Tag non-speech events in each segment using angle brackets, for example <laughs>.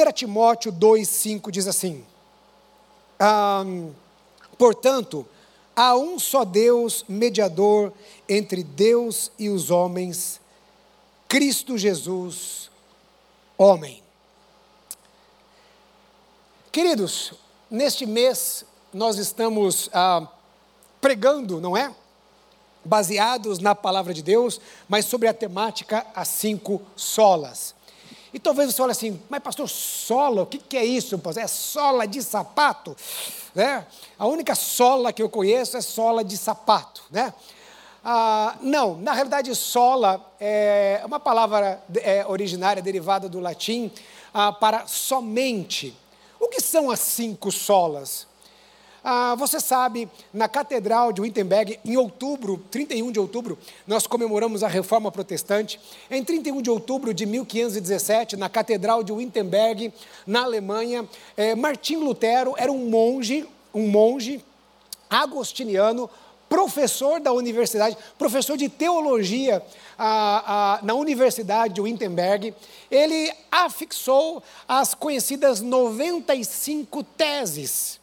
1 Timóteo 2,5 diz assim: ah, Portanto, há um só Deus mediador entre Deus e os homens, Cristo Jesus, homem. Queridos, neste mês nós estamos ah, pregando, não é? Baseados na palavra de Deus, mas sobre a temática as cinco solas. E talvez você olhe assim, mas pastor, sola, o que, que é isso? É sola de sapato? Né? A única sola que eu conheço é sola de sapato. Né? Ah, não, na realidade, sola é uma palavra é, originária derivada do latim ah, para somente. O que são as cinco solas? Ah, você sabe, na Catedral de Wittenberg, em outubro, 31 de outubro, nós comemoramos a Reforma Protestante. Em 31 de outubro de 1517, na Catedral de Wittenberg, na Alemanha, eh, Martim Lutero era um monge, um monge agostiniano, professor da universidade, professor de teologia ah, ah, na Universidade de Wittenberg. Ele afixou as conhecidas 95 teses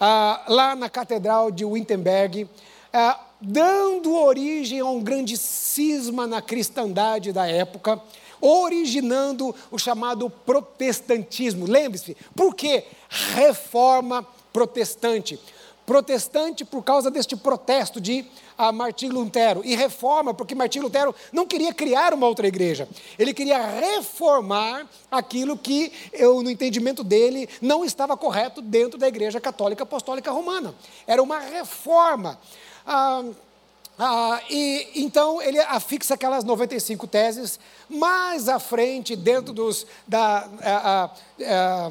ah, lá na Catedral de Wittenberg, ah, dando origem a um grande cisma na cristandade da época, originando o chamado protestantismo. Lembre-se, por que reforma protestante? Protestante por causa deste protesto de a Martim Lutero e reforma, porque Martim Lutero não queria criar uma outra igreja, ele queria reformar aquilo que, eu, no entendimento dele, não estava correto dentro da igreja católica apostólica romana. Era uma reforma. Ah, ah, e então ele afixa aquelas 95 teses. Mais à frente, dentro dos, da, ah, ah,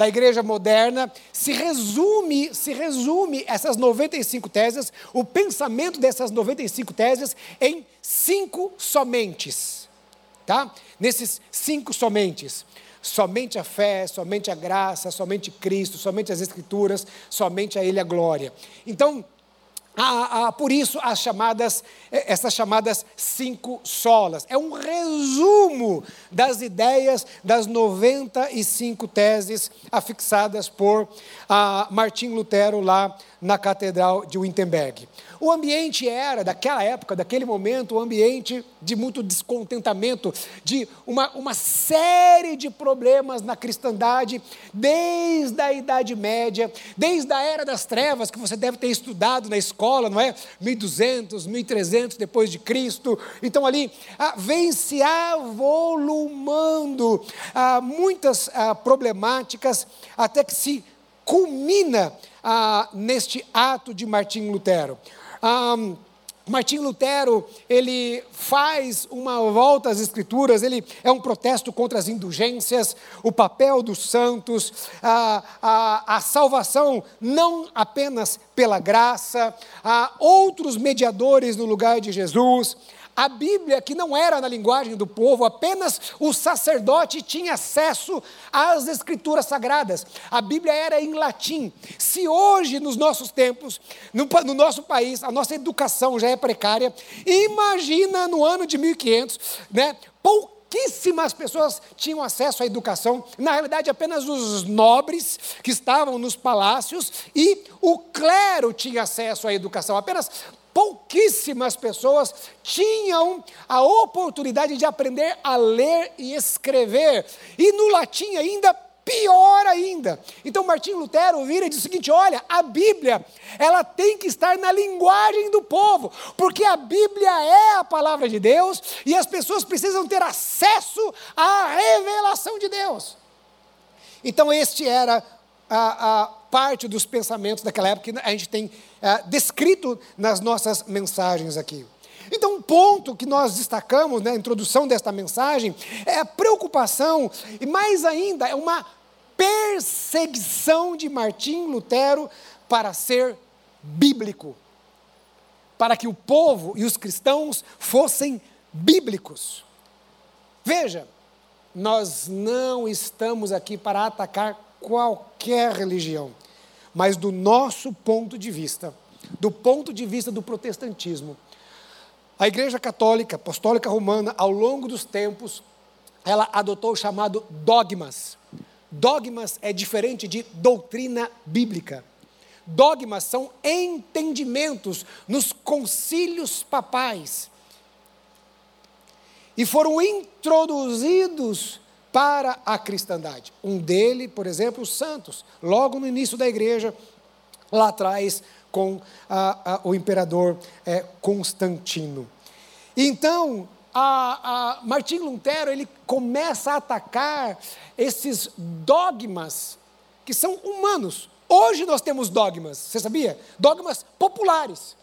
da igreja moderna, se resume, se resume essas 95 teses, o pensamento dessas 95 teses em cinco somentes. Tá? Nesses cinco somentes. Somente a fé, somente a graça, somente Cristo, somente as Escrituras, somente a Ele a glória. Então, ah, ah, por isso as chamadas, eh, essas chamadas cinco solas. É um resumo das ideias das 95 teses afixadas por ah, Martim Lutero lá na Catedral de Wittenberg. O ambiente era, daquela época, daquele momento, um ambiente de muito descontentamento, de uma, uma série de problemas na cristandade, desde a Idade Média, desde a Era das Trevas, que você deve ter estudado na escola, não é? 1200, 1300 depois de Cristo. Então, ali, ah, vem se avolumando ah, muitas ah, problemáticas, até que se culmina ah, neste ato de Martim Lutero. Ah, Martim Lutero, ele faz uma volta às Escrituras, ele é um protesto contra as indulgências, o papel dos santos, a, a, a salvação não apenas pela graça, há outros mediadores no lugar de Jesus, a Bíblia, que não era na linguagem do povo, apenas o sacerdote tinha acesso às escrituras sagradas. A Bíblia era em latim. Se hoje, nos nossos tempos, no, no nosso país, a nossa educação já é precária, imagina no ano de 1500, né? pouquíssimas pessoas tinham acesso à educação, na realidade, apenas os nobres que estavam nos palácios e o clero tinha acesso à educação, apenas pouquíssimas pessoas tinham a oportunidade de aprender a ler e escrever, e no latim ainda pior ainda. Então Martim Lutero vira e diz o seguinte: olha, a Bíblia, ela tem que estar na linguagem do povo, porque a Bíblia é a palavra de Deus e as pessoas precisam ter acesso à revelação de Deus. Então este era a, a parte dos pensamentos daquela época que a gente tem é, descrito nas nossas mensagens aqui. Então, um ponto que nós destacamos na introdução desta mensagem é a preocupação, e mais ainda, é uma perseguição de Martim Lutero para ser bíblico, para que o povo e os cristãos fossem bíblicos. Veja, nós não estamos aqui para atacar qualquer religião, mas do nosso ponto de vista, do ponto de vista do protestantismo, a Igreja Católica Apostólica Romana, ao longo dos tempos, ela adotou o chamado dogmas. Dogmas é diferente de doutrina bíblica. Dogmas são entendimentos nos concílios papais. E foram introduzidos para a cristandade. Um dele, por exemplo, os santos, logo no início da igreja, lá atrás, com a, a, o imperador é, Constantino. Então, a, Martim Lutero ele começa a atacar esses dogmas que são humanos. Hoje nós temos dogmas, você sabia? Dogmas populares.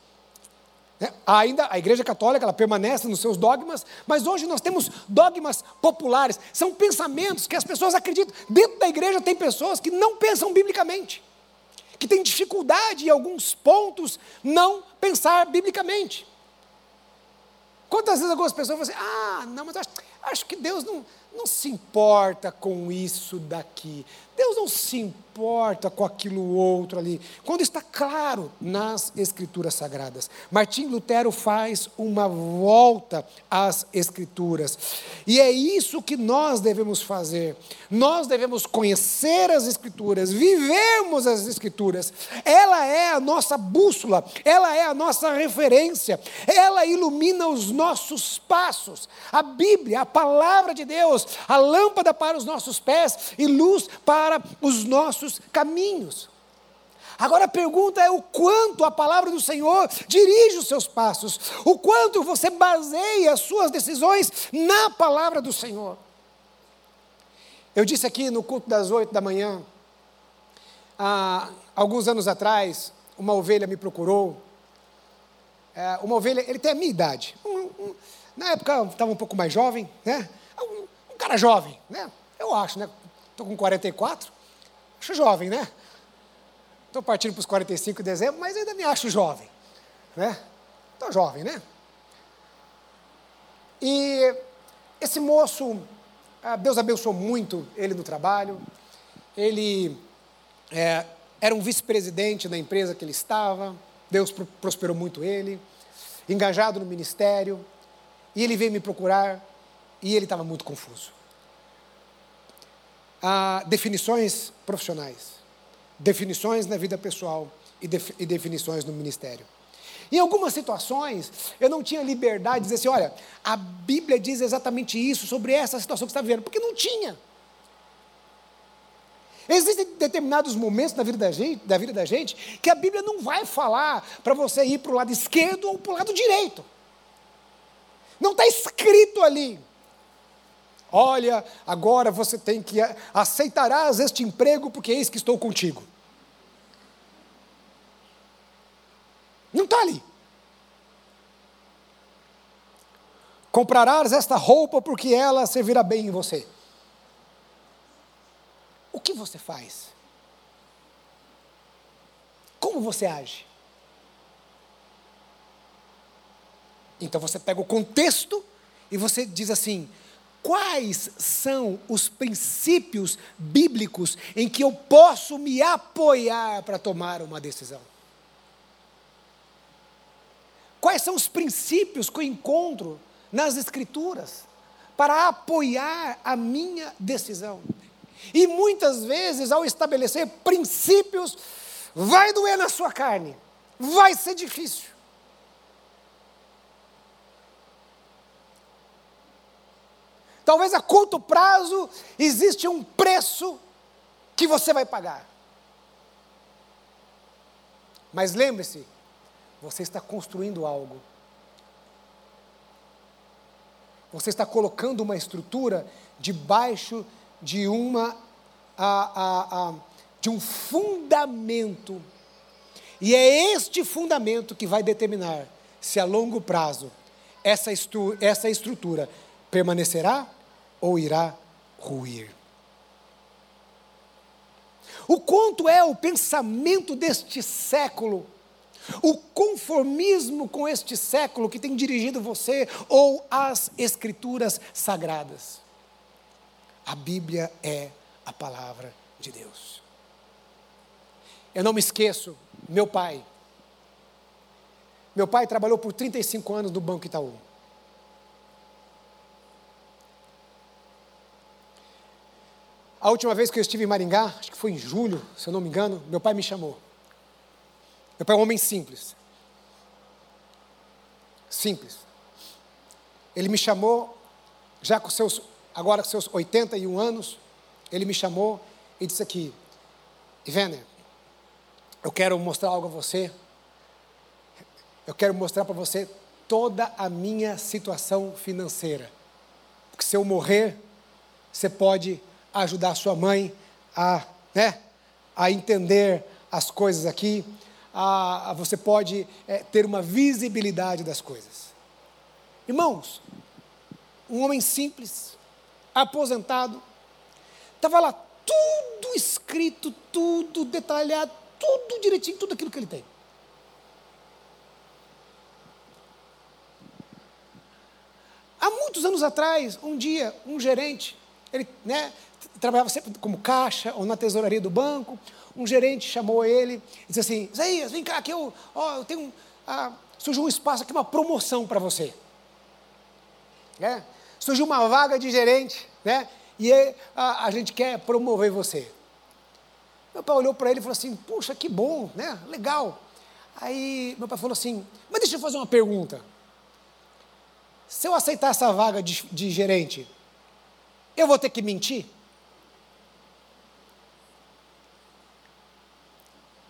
É, ainda a Igreja Católica ela permanece nos seus dogmas, mas hoje nós temos dogmas populares. São pensamentos que as pessoas acreditam. Dentro da igreja tem pessoas que não pensam biblicamente, que têm dificuldade em alguns pontos não pensar biblicamente. Quantas vezes algumas pessoas falam assim, ah, não, mas acho, acho que Deus não, não se importa com isso daqui. Deus não se importa com aquilo outro ali. Quando está claro nas Escrituras Sagradas. Martim Lutero faz uma volta às Escrituras. E é isso que nós devemos fazer. Nós devemos conhecer as Escrituras, vivermos as Escrituras. Ela é a nossa bússola, ela é a nossa referência, ela ilumina os nossos passos. A Bíblia, a palavra de Deus, a lâmpada para os nossos pés e luz para os nossos caminhos. Agora a pergunta é o quanto a palavra do Senhor dirige os seus passos, o quanto você baseia as suas decisões na palavra do Senhor. Eu disse aqui no culto das oito da manhã, há alguns anos atrás, uma ovelha me procurou. É, uma ovelha, ele tem a minha idade. Um, um, na época eu estava um pouco mais jovem, né? um cara jovem, né? Eu acho, né? Estou com 44, acho jovem, né? Estou partindo para os 45 de dezembro, mas ainda me acho jovem, né? Estou jovem, né? E esse moço, ah, Deus abençoou muito ele no trabalho, ele é, era um vice-presidente da empresa que ele estava, Deus prosperou muito ele, engajado no ministério, e ele veio me procurar e ele estava muito confuso. Há definições profissionais, definições na vida pessoal e, def e definições no ministério. Em algumas situações, eu não tinha liberdade de dizer assim: olha, a Bíblia diz exatamente isso sobre essa situação que você está vivendo, porque não tinha. Existem determinados momentos vida da gente, da vida da gente que a Bíblia não vai falar para você ir para o lado esquerdo ou para o lado direito. Não está escrito ali. Olha, agora você tem que aceitarás este emprego porque eis que estou contigo. Não está ali. Comprarás esta roupa porque ela servirá bem em você. O que você faz? Como você age? Então você pega o contexto e você diz assim: quais são os princípios bíblicos em que eu posso me apoiar para tomar uma decisão? Quais são os princípios que eu encontro nas Escrituras para apoiar a minha decisão? E muitas vezes, ao estabelecer princípios, vai doer na sua carne, vai ser difícil. Talvez a curto prazo existe um preço que você vai pagar. Mas lembre-se, você está construindo algo. Você está colocando uma estrutura debaixo de uma a, a, a, de um fundamento. E é este fundamento que vai determinar se a longo prazo essa, essa estrutura permanecerá ou irá ruir. O quanto é o pensamento deste século, o conformismo com este século que tem dirigido você ou as Escrituras sagradas. A Bíblia é a palavra de Deus. Eu não me esqueço, meu pai. Meu pai trabalhou por 35 anos no Banco Itaú. A última vez que eu estive em Maringá, acho que foi em julho, se eu não me engano, meu pai me chamou. Meu pai é um homem simples. Simples. Ele me chamou, já com seus, agora com seus 81 anos, ele me chamou e disse aqui, Ivener, eu quero mostrar algo a você. Eu quero mostrar para você toda a minha situação financeira. Porque se eu morrer, você pode ajudar sua mãe a, né, a entender as coisas aqui, a, a você pode é, ter uma visibilidade das coisas. Irmãos, um homem simples, aposentado, estava lá tudo escrito, tudo detalhado, tudo direitinho, tudo aquilo que ele tem. Há muitos anos atrás, um dia, um gerente, ele né, trabalhava sempre como caixa ou na tesouraria do banco, um gerente chamou ele e disse assim, Isaías, vem cá que eu, ó, eu tenho, ah, surgiu um espaço aqui, uma promoção para você. É, surgiu uma vaga de gerente, né? E a, a gente quer promover você. Meu pai olhou para ele e falou assim: Puxa, que bom, né? Legal. Aí meu pai falou assim: Mas deixa eu fazer uma pergunta. Se eu aceitar essa vaga de, de gerente, eu vou ter que mentir?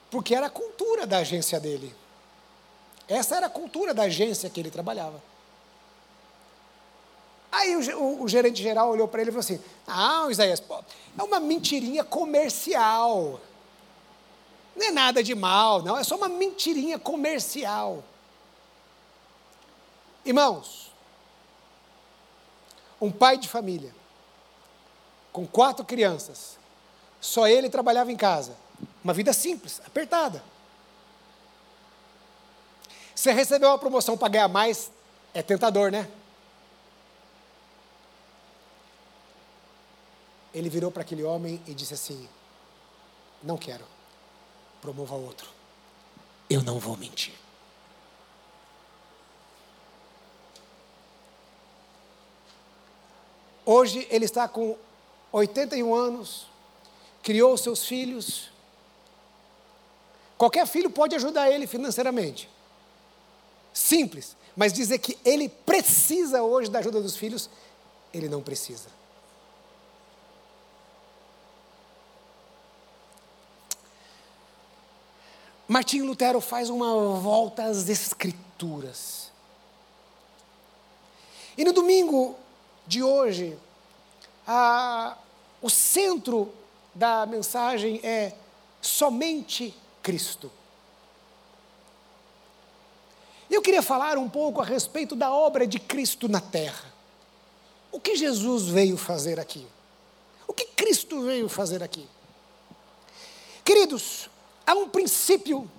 Porque era a cultura da agência dele. Essa era a cultura da agência que ele trabalhava. Aí o, o, o gerente geral olhou para ele e falou assim: Ah, Isaías, pô, é uma mentirinha comercial. Não é nada de mal, não, é só uma mentirinha comercial. Irmãos, um pai de família, com quatro crianças, só ele trabalhava em casa, uma vida simples, apertada. Você recebeu uma promoção para ganhar mais, é tentador, né? Ele virou para aquele homem e disse assim: Não quero, promova outro. Eu não vou mentir. Hoje ele está com 81 anos, criou seus filhos. Qualquer filho pode ajudar ele financeiramente. Simples. Mas dizer que ele precisa hoje da ajuda dos filhos, ele não precisa. Martinho Lutero faz uma volta às Escrituras. E no domingo de hoje, a, o centro da mensagem é somente Cristo. Eu queria falar um pouco a respeito da obra de Cristo na terra. O que Jesus veio fazer aqui? O que Cristo veio fazer aqui? Queridos, Há um princípio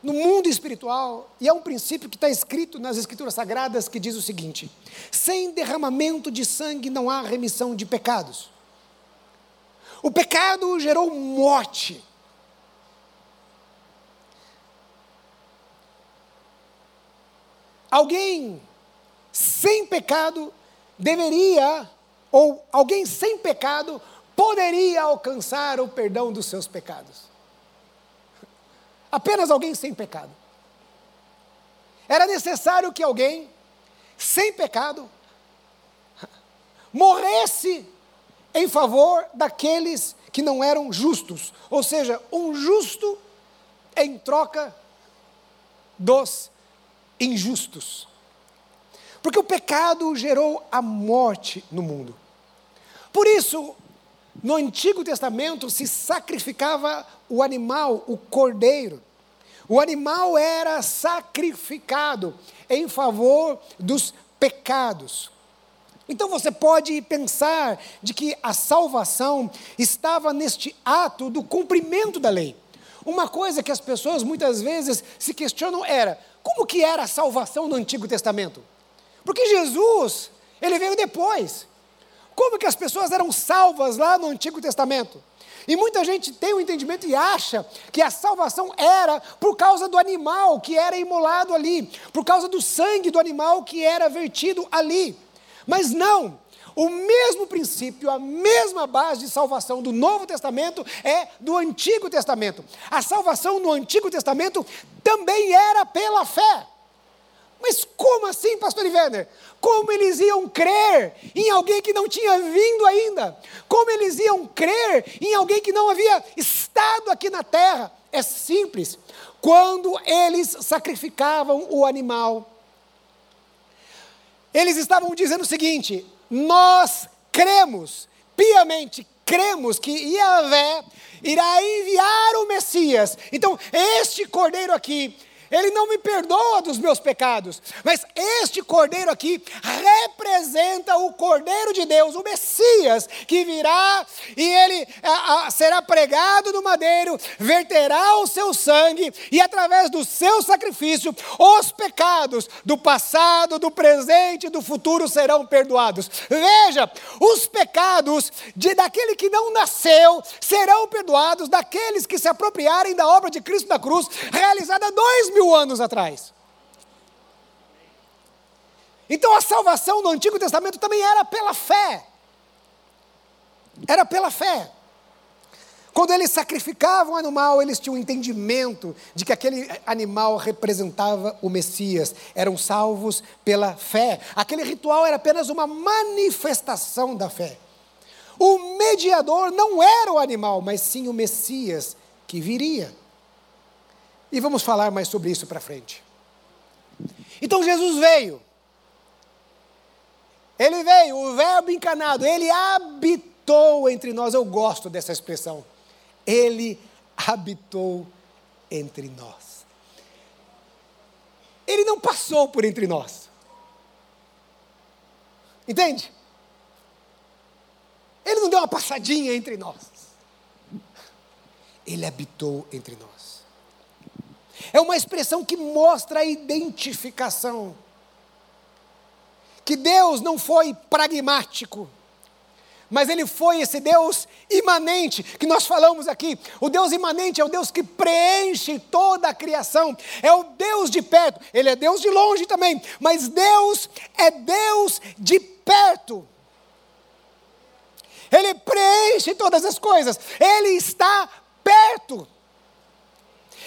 no mundo espiritual, e é um princípio que está escrito nas Escrituras Sagradas, que diz o seguinte: sem derramamento de sangue não há remissão de pecados. O pecado gerou morte. Alguém sem pecado deveria, ou alguém sem pecado poderia alcançar o perdão dos seus pecados. Apenas alguém sem pecado. Era necessário que alguém sem pecado morresse em favor daqueles que não eram justos, ou seja, um justo em troca dos injustos. Porque o pecado gerou a morte no mundo. Por isso, no Antigo Testamento se sacrificava o animal, o cordeiro. O animal era sacrificado em favor dos pecados. Então você pode pensar de que a salvação estava neste ato do cumprimento da lei. Uma coisa que as pessoas muitas vezes se questionam era: como que era a salvação no Antigo Testamento? Porque Jesus, ele veio depois. Como que as pessoas eram salvas lá no Antigo Testamento? E muita gente tem o um entendimento e acha que a salvação era por causa do animal que era imolado ali, por causa do sangue do animal que era vertido ali. Mas não, o mesmo princípio, a mesma base de salvação do Novo Testamento é do Antigo Testamento. A salvação no Antigo Testamento também era pela fé. Mas como assim, pastor Werner? Como eles iam crer em alguém que não tinha vindo ainda? Como eles iam crer em alguém que não havia estado aqui na terra? É simples. Quando eles sacrificavam o animal, eles estavam dizendo o seguinte: nós cremos, piamente cremos que Yahvé irá enviar o Messias. Então, este cordeiro aqui ele não me perdoa dos meus pecados. Mas este cordeiro aqui representa o cordeiro de Deus, o Messias, que virá e ele a, a, será pregado no madeiro, verterá o seu sangue e através do seu sacrifício os pecados do passado, do presente e do futuro serão perdoados. Veja, os pecados de daquele que não nasceu serão perdoados daqueles que se apropriarem da obra de Cristo na cruz, realizada dois mil anos atrás. Então a salvação no Antigo Testamento também era pela fé. Era pela fé. Quando eles sacrificavam o animal, eles tinham um entendimento de que aquele animal representava o Messias. Eram salvos pela fé. Aquele ritual era apenas uma manifestação da fé. O mediador não era o animal, mas sim o Messias que viria. E vamos falar mais sobre isso para frente. Então Jesus veio. Ele veio, o Verbo encarnado, ele habitou entre nós. Eu gosto dessa expressão. Ele habitou entre nós. Ele não passou por entre nós. Entende? Ele não deu uma passadinha entre nós. Ele habitou entre nós. É uma expressão que mostra a identificação. Que Deus não foi pragmático, mas Ele foi esse Deus imanente que nós falamos aqui. O Deus imanente é o Deus que preenche toda a criação, é o Deus de perto, Ele é Deus de longe também, mas Deus é Deus de perto. Ele preenche todas as coisas, Ele está perto.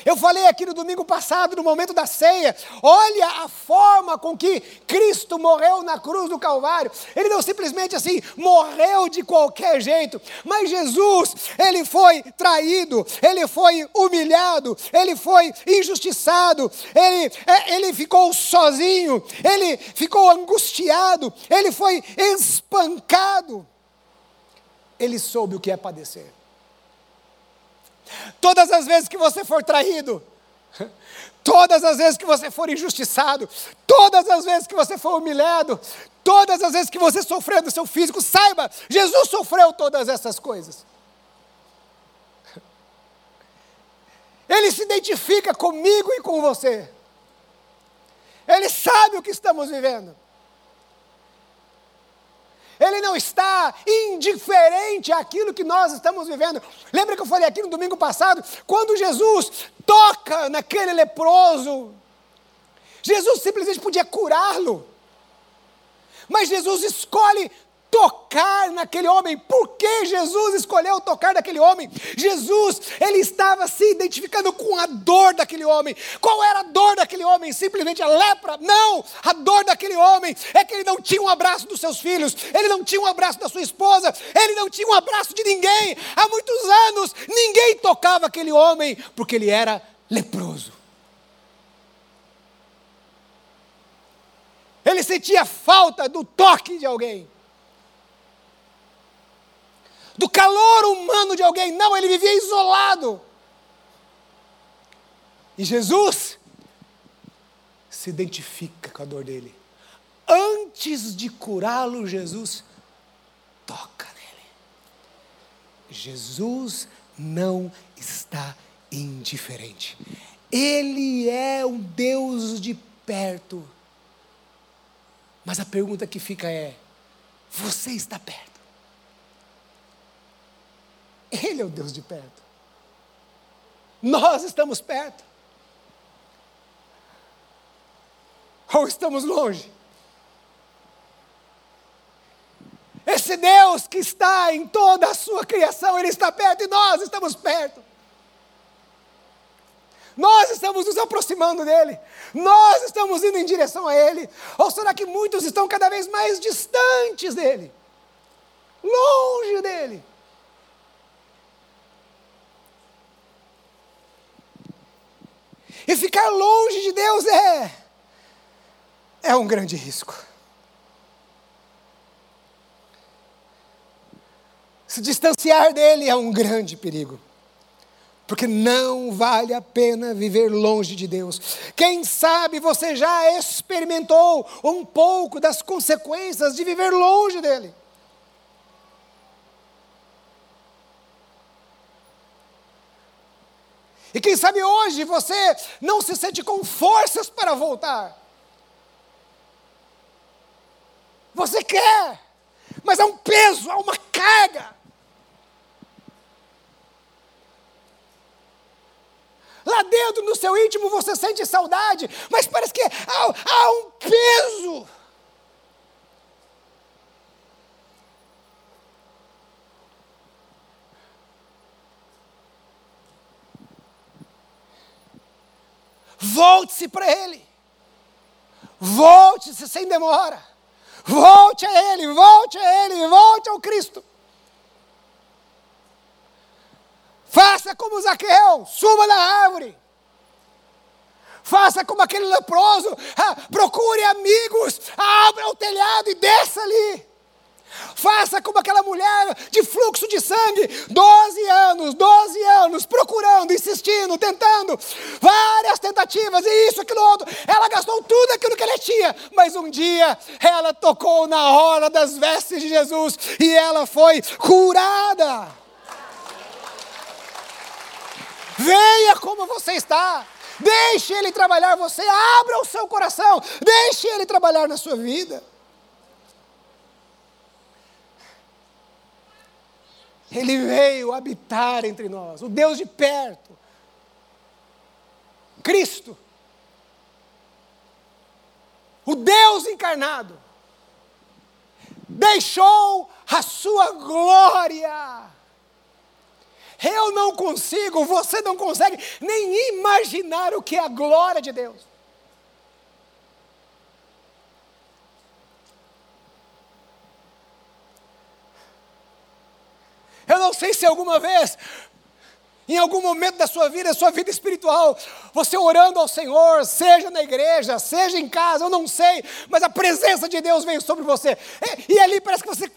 Eu falei aqui no domingo passado, no momento da ceia, olha a forma com que Cristo morreu na cruz do Calvário. Ele não simplesmente assim morreu de qualquer jeito, mas Jesus, ele foi traído, ele foi humilhado, ele foi injustiçado, ele, é, ele ficou sozinho, ele ficou angustiado, ele foi espancado. Ele soube o que é padecer. Todas as vezes que você for traído, todas as vezes que você for injustiçado, todas as vezes que você for humilhado, todas as vezes que você sofreu do seu físico, saiba, Jesus sofreu todas essas coisas. Ele se identifica comigo e com você. Ele sabe o que estamos vivendo. Ele não está indiferente àquilo que nós estamos vivendo. Lembra que eu falei aqui no domingo passado? Quando Jesus toca naquele leproso, Jesus simplesmente podia curá-lo. Mas Jesus escolhe tocar naquele homem. Por que Jesus escolheu tocar naquele homem? Jesus, ele estava se identificando com a dor daquele homem. Qual era a dor daquele homem? Simplesmente a lepra? Não! A dor daquele homem é que ele não tinha um abraço dos seus filhos, ele não tinha um abraço da sua esposa, ele não tinha um abraço de ninguém. Há muitos anos, ninguém tocava aquele homem porque ele era leproso. Ele sentia falta do toque de alguém do calor humano de alguém. Não, ele vivia isolado. E Jesus se identifica com a dor dele. Antes de curá-lo, Jesus toca nele. Jesus não está indiferente. Ele é um Deus de perto. Mas a pergunta que fica é: você está perto? Ele é o Deus de perto. Nós estamos perto. Ou estamos longe. Esse Deus que está em toda a sua criação, Ele está perto e nós estamos perto. Nós estamos nos aproximando dele, nós estamos indo em direção a ele, ou será que muitos estão cada vez mais distantes dele, longe dele? E ficar longe de Deus é é um grande risco. Se distanciar dele é um grande perigo. Porque não vale a pena viver longe de Deus. Quem sabe você já experimentou um pouco das consequências de viver longe dele. E quem sabe hoje você não se sente com forças para voltar. Você quer, mas há um peso, há uma carga. Lá dentro, no seu íntimo, você sente saudade, mas parece que há, há um peso. Volte-se para Ele. Volte-se sem demora. Volte a Ele, volte a Ele, volte ao Cristo. Faça como Zaqueu, suba da árvore. Faça como aquele leproso, ah, procure amigos, abra o telhado e desça ali. Faça como aquela mulher de fluxo de sangue, 12 anos, 12 anos, procurando, insistindo, tentando, várias tentativas, e isso, aquilo outro. Ela gastou tudo aquilo que ela tinha, mas um dia ela tocou na hora das vestes de Jesus e ela foi curada. Venha como você está. Deixe Ele trabalhar você, abra o seu coração, deixe Ele trabalhar na sua vida. Ele veio habitar entre nós, o Deus de perto. Cristo. O Deus encarnado. Deixou a sua glória. Eu não consigo, você não consegue nem imaginar o que é a glória de Deus. Eu não sei se alguma vez, em algum momento da sua vida, sua vida espiritual, você orando ao Senhor, seja na igreja, seja em casa, eu não sei, mas a presença de Deus veio sobre você. E, e ali parece que você,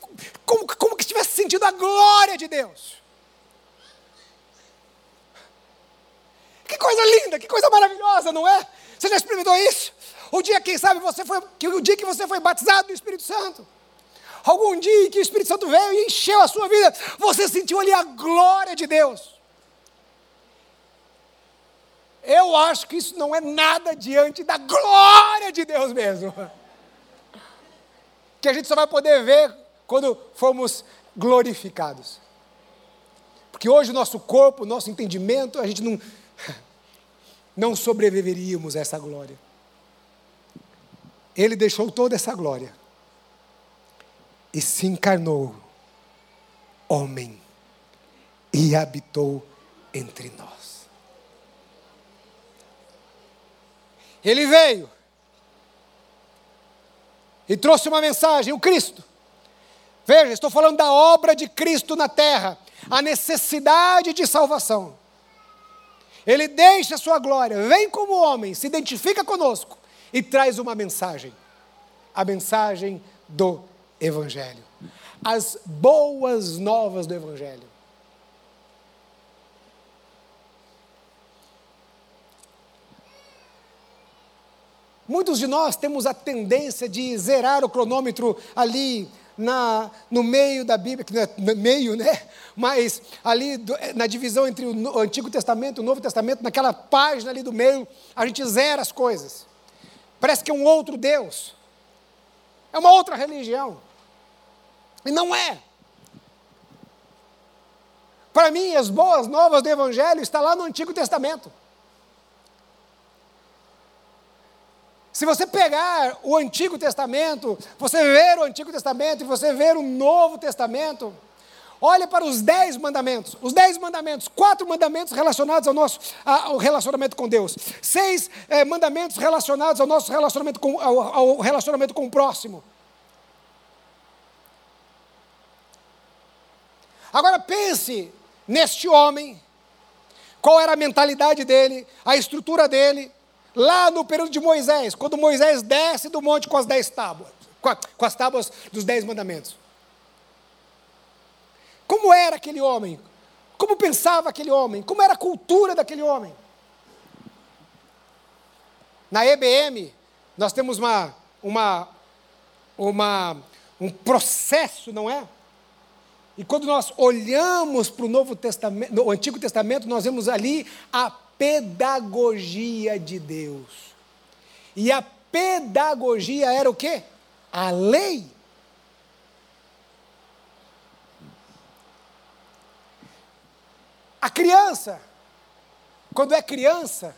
como, como que estivesse sentindo a glória de Deus. Que coisa linda, que coisa maravilhosa, não é? Você já experimentou isso? O dia, quem sabe, você foi, que o dia que você foi batizado do Espírito Santo algum dia que o Espírito Santo veio e encheu a sua vida, você sentiu ali a glória de Deus. Eu acho que isso não é nada diante da glória de Deus mesmo. Que a gente só vai poder ver quando formos glorificados. Porque hoje o nosso corpo, o nosso entendimento, a gente não, não sobreviveríamos a essa glória. Ele deixou toda essa glória e se encarnou, homem, e habitou entre nós. Ele veio e trouxe uma mensagem, o Cristo. Veja, estou falando da obra de Cristo na terra, a necessidade de salvação. Ele deixa a sua glória, vem como homem, se identifica conosco e traz uma mensagem. A mensagem do Evangelho. As boas novas do Evangelho. Muitos de nós temos a tendência de zerar o cronômetro ali na, no meio da Bíblia, que não é no meio, né? Mas ali do, na divisão entre o Antigo Testamento e o Novo Testamento, naquela página ali do meio, a gente zera as coisas. Parece que é um outro Deus. É uma outra religião. E não é. Para mim, as boas novas do Evangelho está lá no Antigo Testamento. Se você pegar o Antigo Testamento, você ver o Antigo Testamento e você ver o Novo Testamento, olhe para os dez mandamentos. Os dez mandamentos, quatro mandamentos relacionados ao nosso ao relacionamento com Deus, seis é, mandamentos relacionados ao nosso relacionamento com, ao, ao relacionamento com o próximo. Agora pense neste homem, qual era a mentalidade dele, a estrutura dele, lá no período de Moisés, quando Moisés desce do monte com as dez tábuas, com, a, com as tábuas dos dez mandamentos. Como era aquele homem? Como pensava aquele homem? Como era a cultura daquele homem? Na EBM, nós temos uma, uma, uma, um processo, não é? E quando nós olhamos para o Novo Testamento, o Antigo Testamento, nós vemos ali a pedagogia de Deus. E a pedagogia era o quê? A lei. A criança, quando é criança,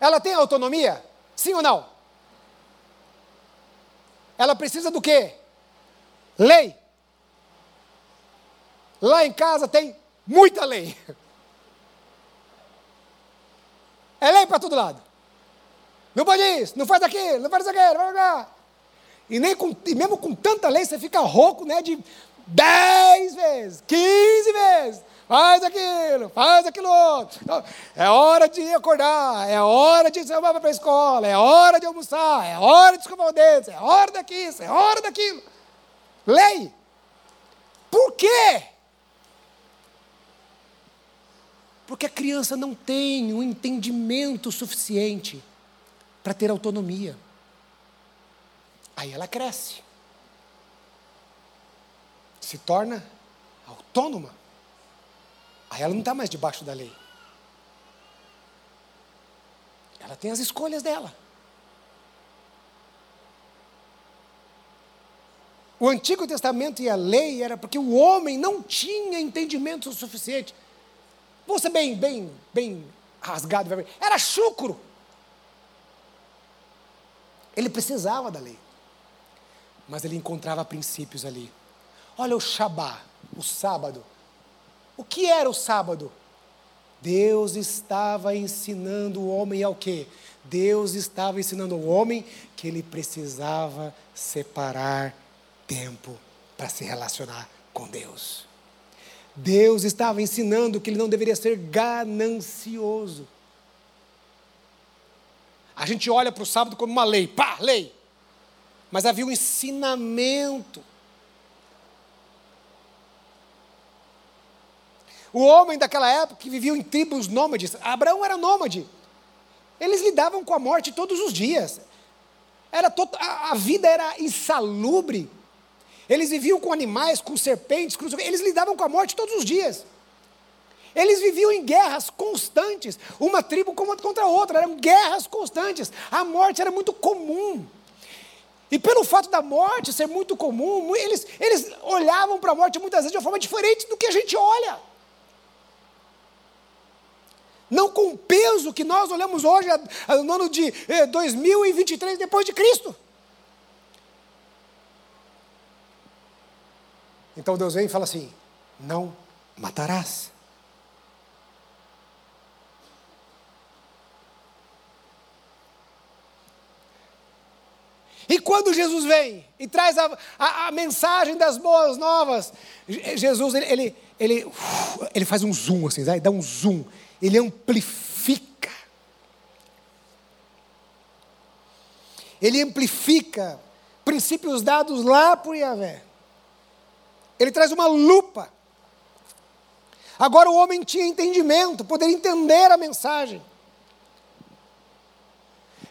ela tem autonomia? Sim ou não? Ela precisa do quê? Lei. Lá em casa tem muita lei. É lei para todo lado. Não pode isso, não faz aquilo, não faz aquilo, vai lá. E, nem com, e mesmo com tanta lei, você fica rouco né, de 10 vezes, 15 vezes. Faz aquilo, faz aquilo outro. Então, é hora de acordar, é hora de ir para a escola, é hora de almoçar, é hora de escovar o dedo, é hora daquilo, é hora daquilo. Lei. Por quê? Porque a criança não tem um entendimento suficiente para ter autonomia. Aí ela cresce, se torna autônoma. Aí ela não está mais debaixo da lei. Ela tem as escolhas dela. O Antigo Testamento e a lei era porque o homem não tinha entendimento suficiente Vou ser bem, bem, bem rasgado. Era chucro. Ele precisava da lei. Mas ele encontrava princípios ali. Olha o Shabá, o sábado. O que era o sábado? Deus estava ensinando o homem ao quê? Deus estava ensinando o homem que ele precisava separar tempo para se relacionar com Deus. Deus estava ensinando que ele não deveria ser ganancioso. A gente olha para o sábado como uma lei, pá, lei. Mas havia um ensinamento. O homem daquela época que vivia em tribos nômades, Abraão era nômade. Eles lidavam com a morte todos os dias. Era a, a vida era insalubre. Eles viviam com animais, com serpentes, com... eles lidavam com a morte todos os dias. Eles viviam em guerras constantes, uma tribo contra a outra, eram guerras constantes. A morte era muito comum. E pelo fato da morte ser muito comum, eles, eles olhavam para a morte muitas vezes de uma forma diferente do que a gente olha. Não com o peso que nós olhamos hoje, no ano de 2023 eh, depois de Cristo. Então Deus vem e fala assim: não matarás. E quando Jesus vem e traz a, a, a mensagem das boas novas, Jesus ele, ele, ele, ele faz um zoom, assim, dá um zoom, ele amplifica. Ele amplifica princípios dados lá por Yahvé. Ele traz uma lupa. Agora o homem tinha entendimento, poderia entender a mensagem.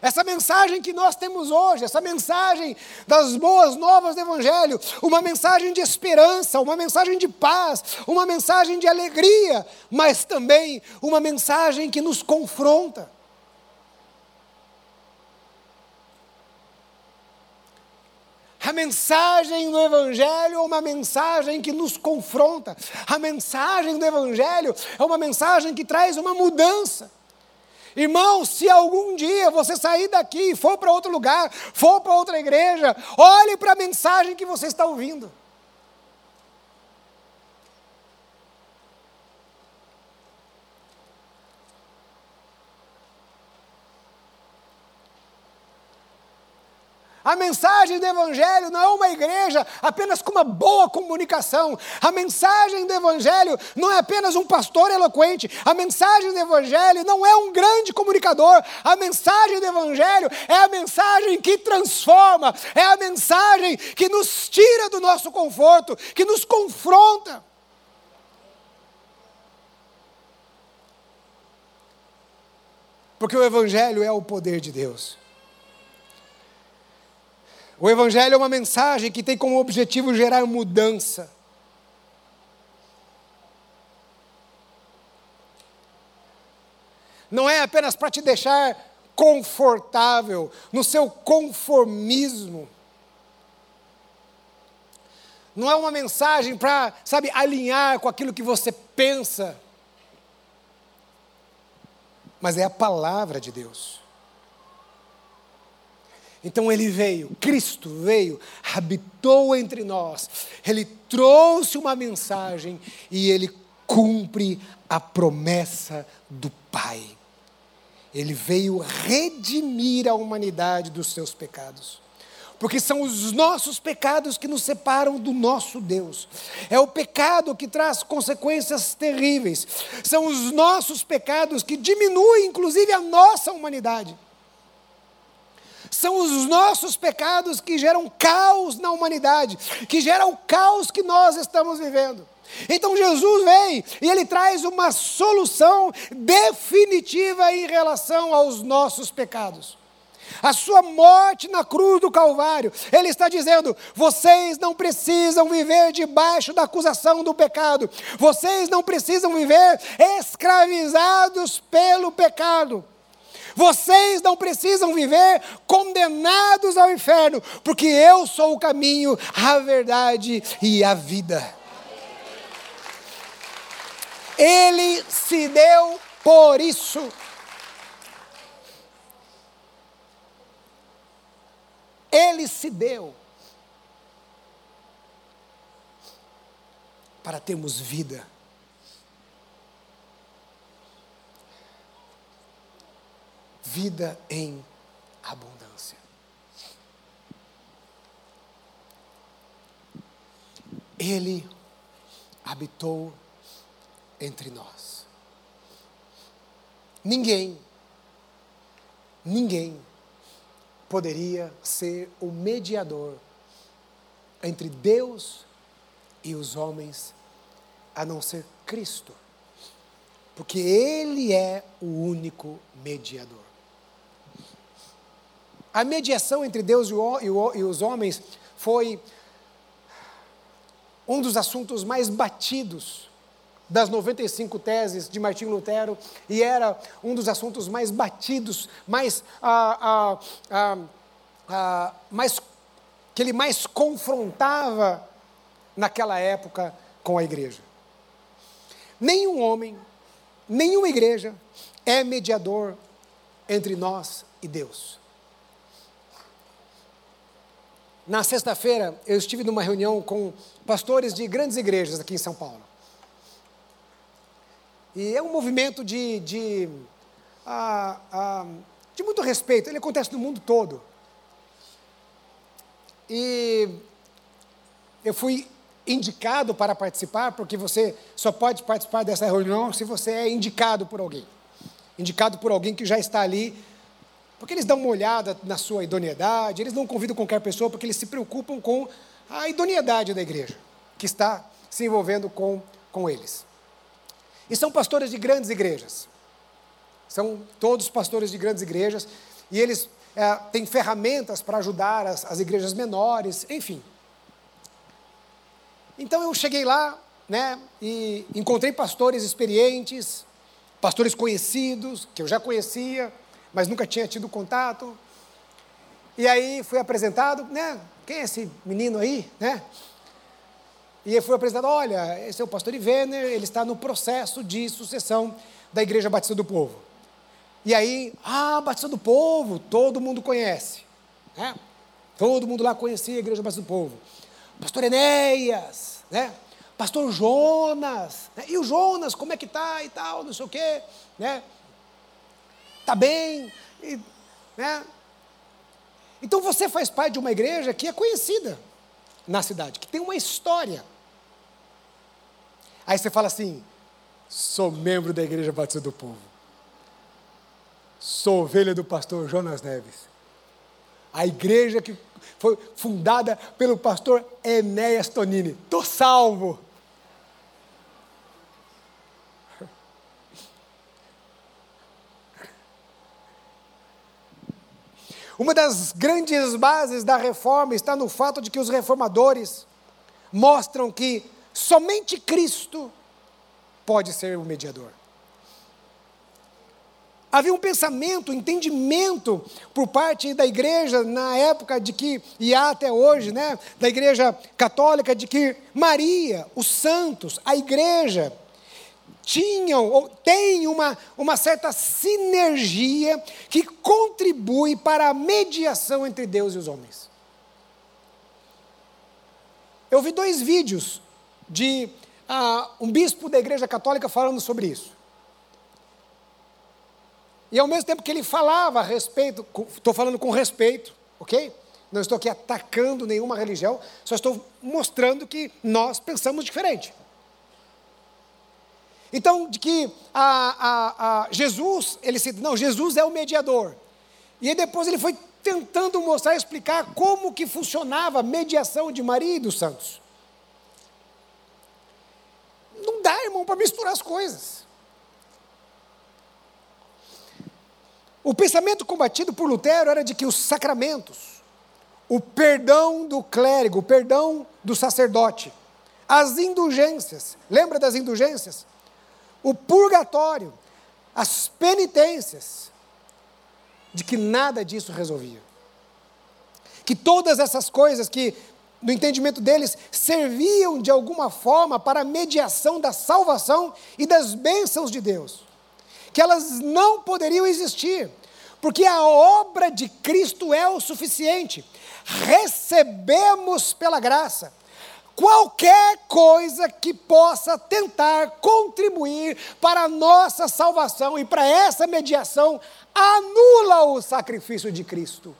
Essa mensagem que nós temos hoje, essa mensagem das boas novas do Evangelho, uma mensagem de esperança, uma mensagem de paz, uma mensagem de alegria, mas também uma mensagem que nos confronta. A mensagem do Evangelho é uma mensagem que nos confronta. A mensagem do Evangelho é uma mensagem que traz uma mudança. Irmão, se algum dia você sair daqui e for para outro lugar, for para outra igreja, olhe para a mensagem que você está ouvindo. A mensagem do Evangelho não é uma igreja apenas com uma boa comunicação. A mensagem do Evangelho não é apenas um pastor eloquente. A mensagem do Evangelho não é um grande comunicador. A mensagem do Evangelho é a mensagem que transforma, é a mensagem que nos tira do nosso conforto, que nos confronta. Porque o Evangelho é o poder de Deus. O Evangelho é uma mensagem que tem como objetivo gerar mudança. Não é apenas para te deixar confortável, no seu conformismo. Não é uma mensagem para, sabe, alinhar com aquilo que você pensa. Mas é a palavra de Deus. Então ele veio, Cristo veio, habitou entre nós, ele trouxe uma mensagem e ele cumpre a promessa do Pai. Ele veio redimir a humanidade dos seus pecados. Porque são os nossos pecados que nos separam do nosso Deus. É o pecado que traz consequências terríveis. São os nossos pecados que diminuem, inclusive, a nossa humanidade. São os nossos pecados que geram caos na humanidade, que geram o caos que nós estamos vivendo. Então Jesus vem e ele traz uma solução definitiva em relação aos nossos pecados. A sua morte na cruz do Calvário, ele está dizendo: vocês não precisam viver debaixo da acusação do pecado, vocês não precisam viver escravizados pelo pecado. Vocês não precisam viver condenados ao inferno, porque eu sou o caminho, a verdade e a vida. Ele se deu por isso. Ele se deu para termos vida. Vida em abundância. Ele habitou entre nós. Ninguém, ninguém poderia ser o mediador entre Deus e os homens, a não ser Cristo, porque Ele é o único mediador. A mediação entre Deus e, os homens foi um dos assuntos mais batidos das 95 teses de Martim Lutero e era um dos assuntos mais batidos, mais, ah, ah, ah, mais que ele mais confrontava naquela época com a igreja. Nenhum homem, nenhuma igreja é mediador entre nós e Deus. Na sexta-feira, eu estive numa reunião com pastores de grandes igrejas aqui em São Paulo. E é um movimento de, de, de muito respeito, ele acontece no mundo todo. E eu fui indicado para participar, porque você só pode participar dessa reunião se você é indicado por alguém. Indicado por alguém que já está ali porque eles dão uma olhada na sua idoneidade, eles não convidam qualquer pessoa porque eles se preocupam com a idoneidade da igreja que está se envolvendo com, com eles. E são pastores de grandes igrejas. São todos pastores de grandes igrejas e eles é, têm ferramentas para ajudar as, as igrejas menores, enfim. Então eu cheguei lá, né, e encontrei pastores experientes, pastores conhecidos, que eu já conhecia, mas nunca tinha tido contato. E aí fui apresentado, né? Quem é esse menino aí, né? E aí fui apresentado, olha, esse é o pastor Ivener, ele está no processo de sucessão da Igreja Batista do Povo. E aí, ah, Batista do Povo, todo mundo conhece. Né? Todo mundo lá conhecia a Igreja Batista do Povo. Pastor Enéas, né? Pastor Jonas, né? e o Jonas, como é que tá e tal, não sei o quê, né? Tá bem, e, né? Então você faz parte de uma igreja que é conhecida na cidade, que tem uma história. Aí você fala assim: sou membro da Igreja Batista do Povo, sou ovelha do pastor Jonas Neves. A igreja que foi fundada pelo pastor Enéas Tonini. Estou salvo. Uma das grandes bases da reforma está no fato de que os reformadores mostram que somente Cristo pode ser o mediador. Havia um pensamento, um entendimento por parte da igreja na época de que, e há até hoje, né, da igreja católica, de que Maria, os santos, a igreja, tinham ou têm uma, uma certa sinergia que contribui para a mediação entre Deus e os homens. Eu vi dois vídeos de uh, um bispo da igreja católica falando sobre isso. E ao mesmo tempo que ele falava a respeito, estou falando com respeito, ok? Não estou aqui atacando nenhuma religião, só estou mostrando que nós pensamos diferente. Então, de que a, a, a Jesus, ele cita, não, Jesus é o mediador. E aí depois ele foi tentando mostrar, explicar como que funcionava a mediação de Maria e dos santos. Não dá, irmão, para misturar as coisas. O pensamento combatido por Lutero era de que os sacramentos, o perdão do clérigo, o perdão do sacerdote, as indulgências, lembra das indulgências? O purgatório, as penitências, de que nada disso resolvia. Que todas essas coisas que, no entendimento deles, serviam de alguma forma para a mediação da salvação e das bênçãos de Deus. Que elas não poderiam existir, porque a obra de Cristo é o suficiente. Recebemos pela graça qualquer coisa que possa tentar contribuir para a nossa salvação e para essa mediação, anula o sacrifício de Cristo.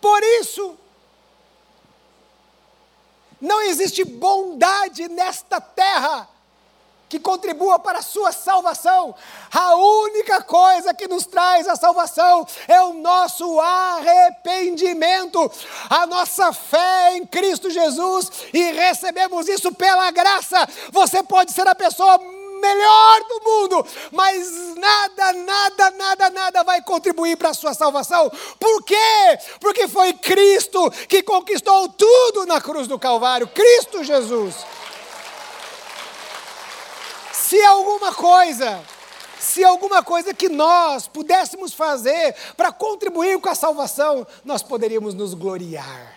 Por isso, não existe bondade nesta terra que contribua para a sua salvação. A única coisa que nos traz a salvação é o nosso arrependimento, a nossa fé em Cristo Jesus e recebemos isso pela graça. Você pode ser a pessoa melhor do mundo, mas nada, nada, nada, nada vai contribuir para a sua salvação. Por quê? Porque foi Cristo que conquistou tudo na cruz do Calvário, Cristo Jesus se alguma coisa, se alguma coisa que nós pudéssemos fazer para contribuir com a salvação, nós poderíamos nos gloriar.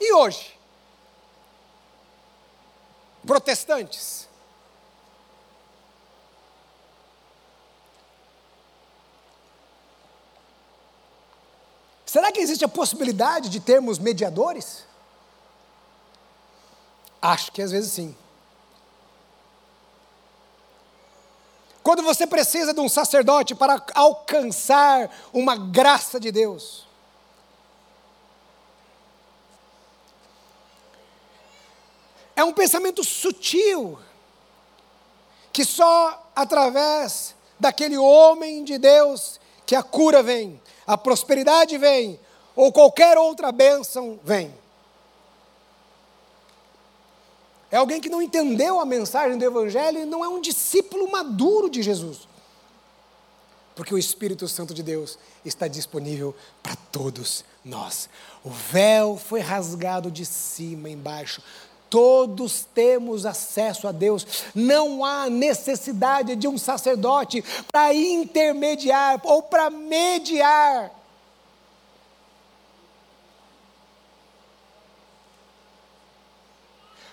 E hoje? Protestantes. Será que existe a possibilidade de termos mediadores? Acho que às vezes sim. Quando você precisa de um sacerdote para alcançar uma graça de Deus. É um pensamento sutil, que só através daquele homem de Deus que a cura vem, a prosperidade vem, ou qualquer outra bênção vem. É alguém que não entendeu a mensagem do Evangelho e não é um discípulo maduro de Jesus. Porque o Espírito Santo de Deus está disponível para todos nós. O véu foi rasgado de cima embaixo. Todos temos acesso a Deus. Não há necessidade de um sacerdote para intermediar ou para mediar.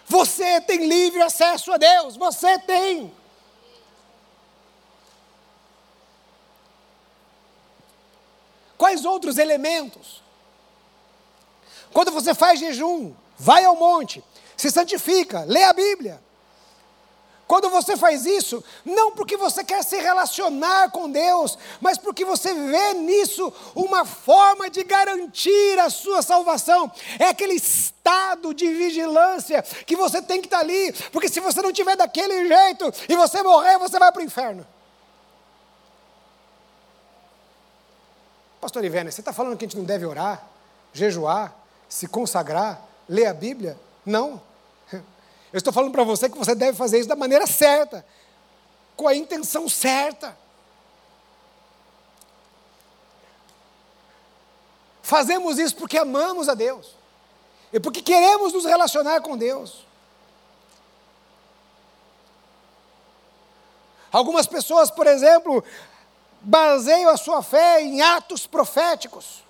Você tem livre acesso a Deus, você tem. Quais outros elementos? Quando você faz jejum, vai ao monte, se santifica, lê a Bíblia. Quando você faz isso, não porque você quer se relacionar com Deus, mas porque você vê nisso uma forma de garantir a sua salvação. É aquele estado de vigilância que você tem que estar ali, porque se você não tiver daquele jeito e você morrer, você vai para o inferno. Pastor Ivene, você está falando que a gente não deve orar, jejuar, se consagrar, ler a Bíblia? Não. Eu estou falando para você que você deve fazer isso da maneira certa, com a intenção certa. Fazemos isso porque amamos a Deus e porque queremos nos relacionar com Deus. Algumas pessoas, por exemplo, baseiam a sua fé em atos proféticos.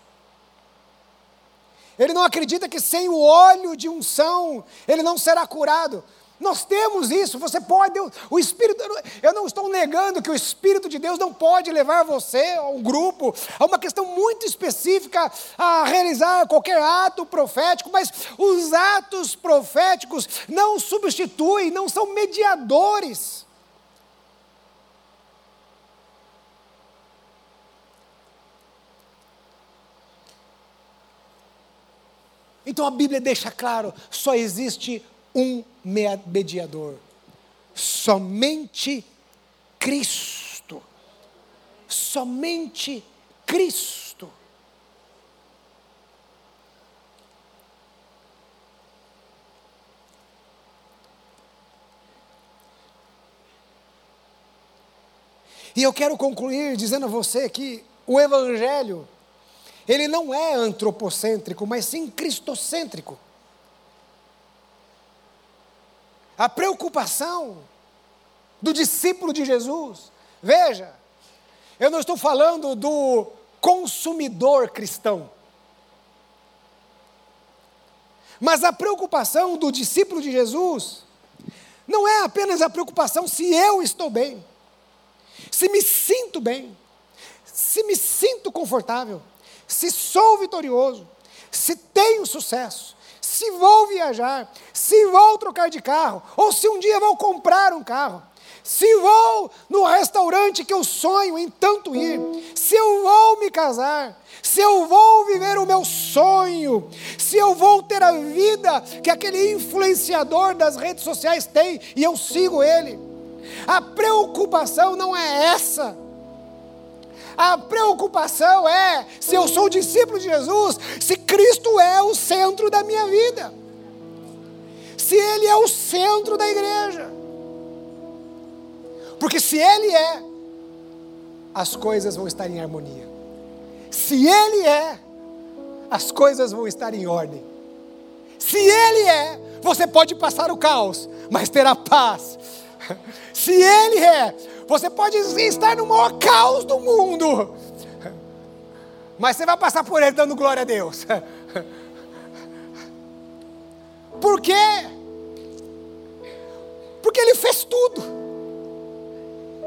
Ele não acredita que sem o óleo de unção ele não será curado. Nós temos isso, você pode, o Espírito, eu não estou negando que o Espírito de Deus não pode levar você, a um grupo, a uma questão muito específica, a realizar qualquer ato profético, mas os atos proféticos não substituem, não são mediadores Então a Bíblia deixa claro: só existe um mediador, somente Cristo. Somente Cristo. E eu quero concluir dizendo a você que o Evangelho ele não é antropocêntrico, mas sim cristocêntrico. A preocupação do discípulo de Jesus, veja, eu não estou falando do consumidor cristão, mas a preocupação do discípulo de Jesus não é apenas a preocupação se eu estou bem, se me sinto bem, se me sinto confortável, se sou vitorioso, se tenho sucesso, se vou viajar, se vou trocar de carro, ou se um dia vou comprar um carro, se vou no restaurante que eu sonho em tanto ir, se eu vou me casar, se eu vou viver o meu sonho, se eu vou ter a vida que aquele influenciador das redes sociais tem e eu sigo ele. A preocupação não é essa. A preocupação é se eu sou discípulo de Jesus, se Cristo é o centro da minha vida, se Ele é o centro da igreja. Porque se Ele é, as coisas vão estar em harmonia. Se Ele é, as coisas vão estar em ordem. Se Ele é, você pode passar o caos, mas terá paz. <laughs> Se Ele é, você pode estar no maior caos do mundo, mas você vai passar por ele dando glória a Deus. Por quê? Porque ele fez tudo,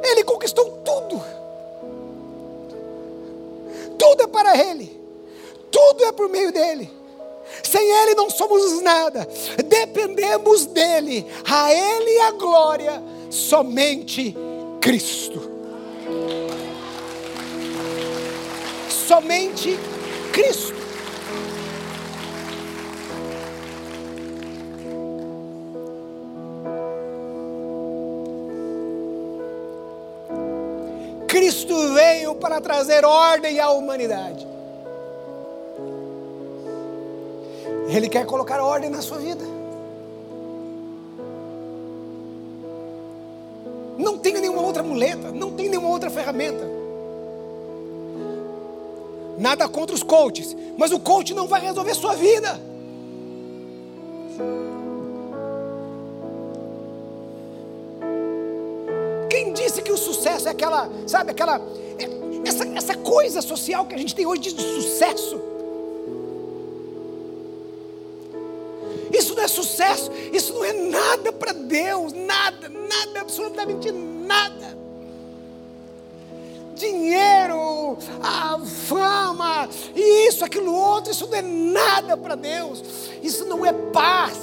ele conquistou tudo, tudo é para ele, tudo é por meio dele. Sem Ele não somos nada, dependemos dEle, a Ele a glória, somente Cristo. Somente Cristo. Cristo veio para trazer ordem à humanidade. Ele quer colocar ordem na sua vida. Não tenha nenhuma outra muleta, não tem nenhuma outra ferramenta. Nada contra os coaches, mas o coach não vai resolver sua vida. Quem disse que o sucesso é aquela, sabe, aquela, é, essa, essa coisa social que a gente tem hoje de sucesso? Não é sucesso, isso não é nada para Deus, nada, nada, absolutamente nada. Dinheiro, a fama, isso, aquilo outro, isso não é nada para Deus, isso não é paz,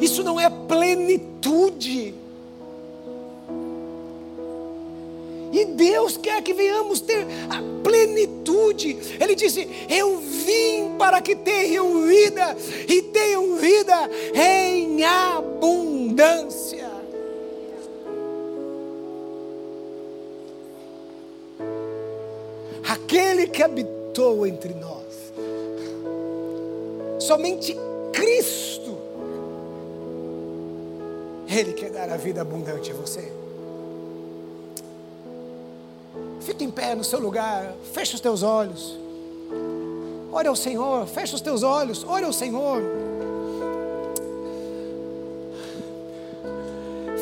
isso não é plenitude. E Deus quer que venhamos ter a plenitude. Ele disse: Eu vim para que tenham vida e tenham vida em abundância. Aquele que habitou entre nós, somente Cristo, Ele quer dar a vida abundante a você. Fique em pé no seu lugar, feche os teus olhos. Ore ao Senhor, feche os teus olhos, ore ao Senhor.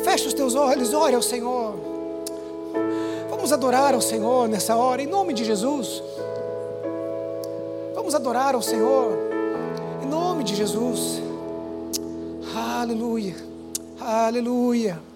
Feche os teus olhos, ore ao Senhor. Vamos adorar ao Senhor nessa hora, em nome de Jesus. Vamos adorar ao Senhor, em nome de Jesus. Aleluia, aleluia.